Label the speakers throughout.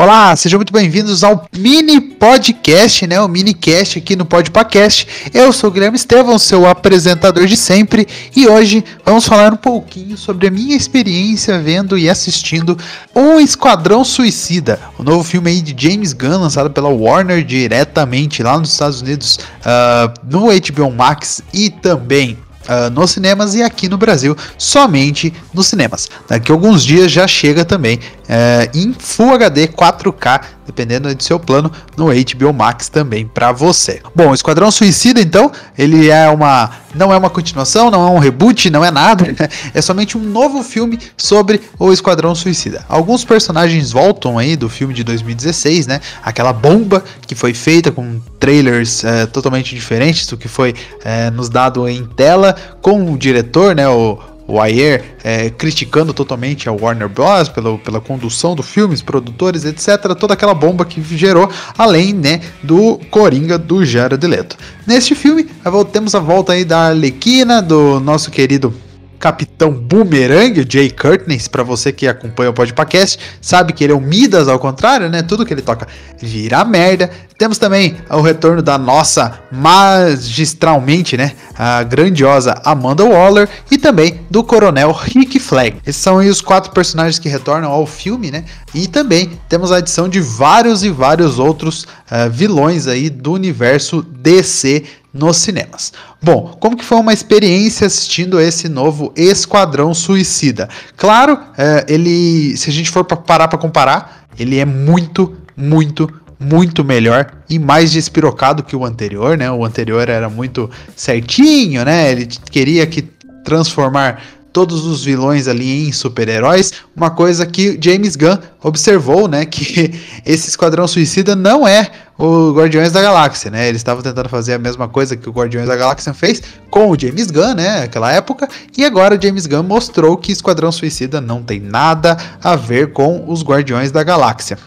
Speaker 1: Olá, sejam muito bem-vindos ao mini podcast, né? O mini cast aqui no Podpacast. Eu sou o Guilherme Estevão, seu apresentador de sempre, e hoje vamos falar um pouquinho sobre a minha experiência vendo e assistindo O Esquadrão Suicida, o novo filme aí de James Gunn, lançado pela Warner diretamente lá nos Estados Unidos, uh, no HBO Max e também uh, nos cinemas e aqui no Brasil somente nos cinemas. Daqui a alguns dias já chega também uh, em Full HD 4K, dependendo do seu plano, no HBO Max também para você. Bom, Esquadrão Suicida então, ele é uma não é uma continuação, não é um reboot, não é nada, é somente um novo filme sobre o Esquadrão Suicida. Alguns personagens voltam aí do filme de 2016, né? Aquela bomba que foi feita com trailers é, totalmente diferentes do que foi é, nos dado em tela, com o diretor, né? O, o Ayer é, criticando totalmente a Warner Bros. Pela, pela condução do filme, os produtores, etc. Toda aquela bomba que gerou, além né, do Coringa do Jared Leto. Neste filme, temos a volta aí da Arlequina, do nosso querido Capitão Boomerang, Jay Curtness, para você que acompanha o podcast, sabe que ele é o Midas ao contrário, né? Tudo que ele toca vira merda. Temos também o retorno da nossa magistralmente, né? A grandiosa Amanda Waller e também do Coronel Rick Flag. Esses são os quatro personagens que retornam ao filme, né? E também temos a adição de vários e vários outros uh, vilões aí do universo DC nos cinemas. Bom, como que foi uma experiência assistindo esse novo Esquadrão Suicida? Claro, é, ele, se a gente for parar para comparar, ele é muito, muito, muito melhor e mais despirocado que o anterior, né? O anterior era muito certinho, né? Ele queria que transformar todos os vilões ali em super-heróis, uma coisa que James Gunn observou, né, que esse Esquadrão Suicida não é o Guardiões da Galáxia, né? Eles estavam tentando fazer a mesma coisa que o Guardiões da Galáxia fez com o James Gunn, né, naquela época, e agora o James Gunn mostrou que Esquadrão Suicida não tem nada a ver com os Guardiões da Galáxia.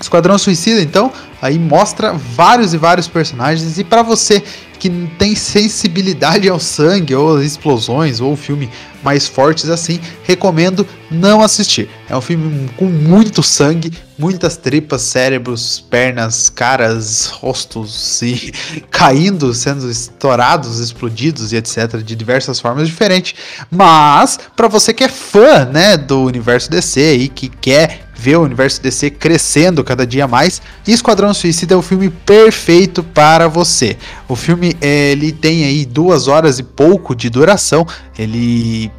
Speaker 1: Esquadrão Suicida, então, aí mostra vários e vários personagens e para você que tem sensibilidade ao sangue ou explosões ou filme mais fortes assim, recomendo não assistir. É um filme com muito sangue, muitas tripas, cérebros, pernas, caras, rostos e caindo, sendo estourados, explodidos e etc de diversas formas diferentes. Mas para você que é fã, né, do universo DC e que quer ver o universo DC crescendo cada dia mais. Esquadrão Suicida é o filme perfeito para você. O filme ele tem aí duas horas e pouco de duração. Ele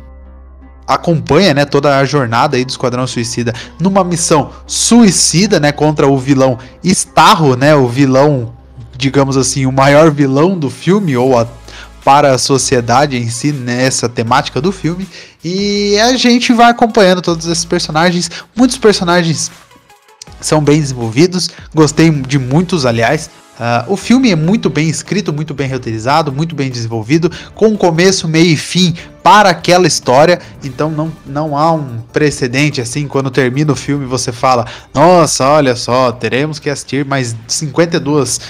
Speaker 1: acompanha né, toda a jornada aí do Esquadrão Suicida numa missão suicida né, contra o vilão Starro, né, o vilão, digamos assim, o maior vilão do filme ou a para a sociedade em si nessa temática do filme. E a gente vai acompanhando todos esses personagens. Muitos personagens são bem desenvolvidos. Gostei de muitos, aliás. Uh, o filme é muito bem escrito, muito bem roteirizado, muito bem desenvolvido, com começo, meio e fim para aquela história. Então não, não há um precedente assim, quando termina o filme você fala: Nossa, olha só, teremos que assistir mais 52 uh,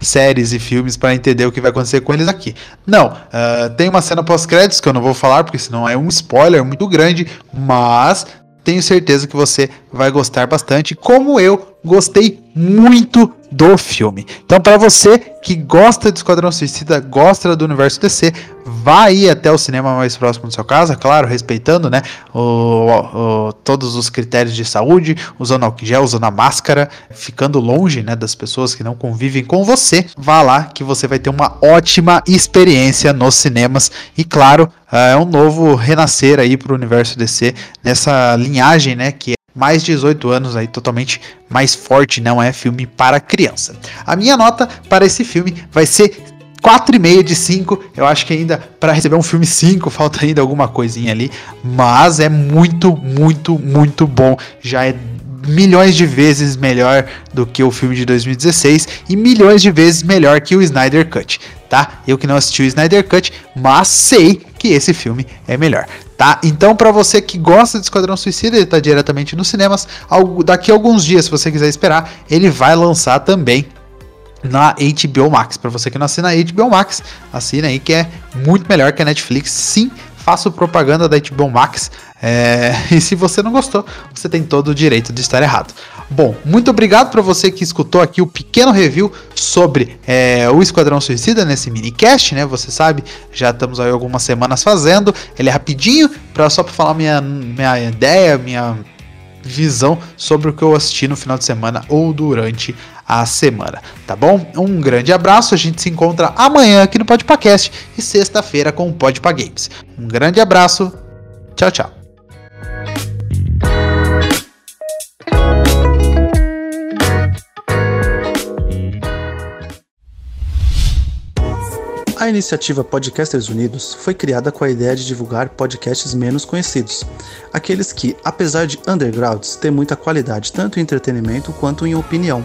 Speaker 1: séries e filmes para entender o que vai acontecer com eles aqui. Não, uh, tem uma cena pós-créditos que eu não vou falar porque senão é um spoiler muito grande, mas tenho certeza que você vai gostar bastante, como eu gostei muito do filme. Então, para você que gosta de Esquadrão Suicida, gosta do universo DC, vá aí até o cinema mais próximo da sua casa, claro, respeitando né, o, o, todos os critérios de saúde, usando álcool gel, usando a máscara, ficando longe né, das pessoas que não convivem com você. Vá lá que você vai ter uma ótima experiência nos cinemas e, claro, é um novo renascer aí para o universo DC nessa linhagem né, que mais 18 anos aí totalmente mais forte, não é filme para criança. A minha nota para esse filme vai ser 4,5 de 5. Eu acho que ainda para receber um filme 5 falta ainda alguma coisinha ali, mas é muito, muito, muito bom. Já é milhões de vezes melhor do que o filme de 2016 e milhões de vezes melhor que o Snyder Cut, tá? Eu que não assisti o Snyder Cut, mas sei que esse filme é melhor tá? Então, para você que gosta de Esquadrão Suicida, ele tá diretamente nos cinemas. Daqui a alguns dias, se você quiser esperar, ele vai lançar também na HBO Max. Para você que não assina a HBO Max, assina aí que é muito melhor que a Netflix. Sim, faço propaganda da HBO Max. É, e se você não gostou, você tem todo o direito de estar errado. Bom, muito obrigado para você que escutou aqui o pequeno review sobre é, o Esquadrão Suicida nesse minicast, né? Você sabe, já estamos aí algumas semanas fazendo. Ele é rapidinho, pra, só para falar minha, minha ideia, minha visão sobre o que eu assisti no final de semana ou durante a semana, tá bom? Um grande abraço, a gente se encontra amanhã aqui no Podpacast e sexta-feira com o Podpa Games. Um grande abraço, tchau, tchau.
Speaker 2: A iniciativa Podcasters Unidos foi criada com a ideia de divulgar podcasts menos conhecidos, aqueles que, apesar de undergrounds, têm muita qualidade tanto em entretenimento quanto em opinião.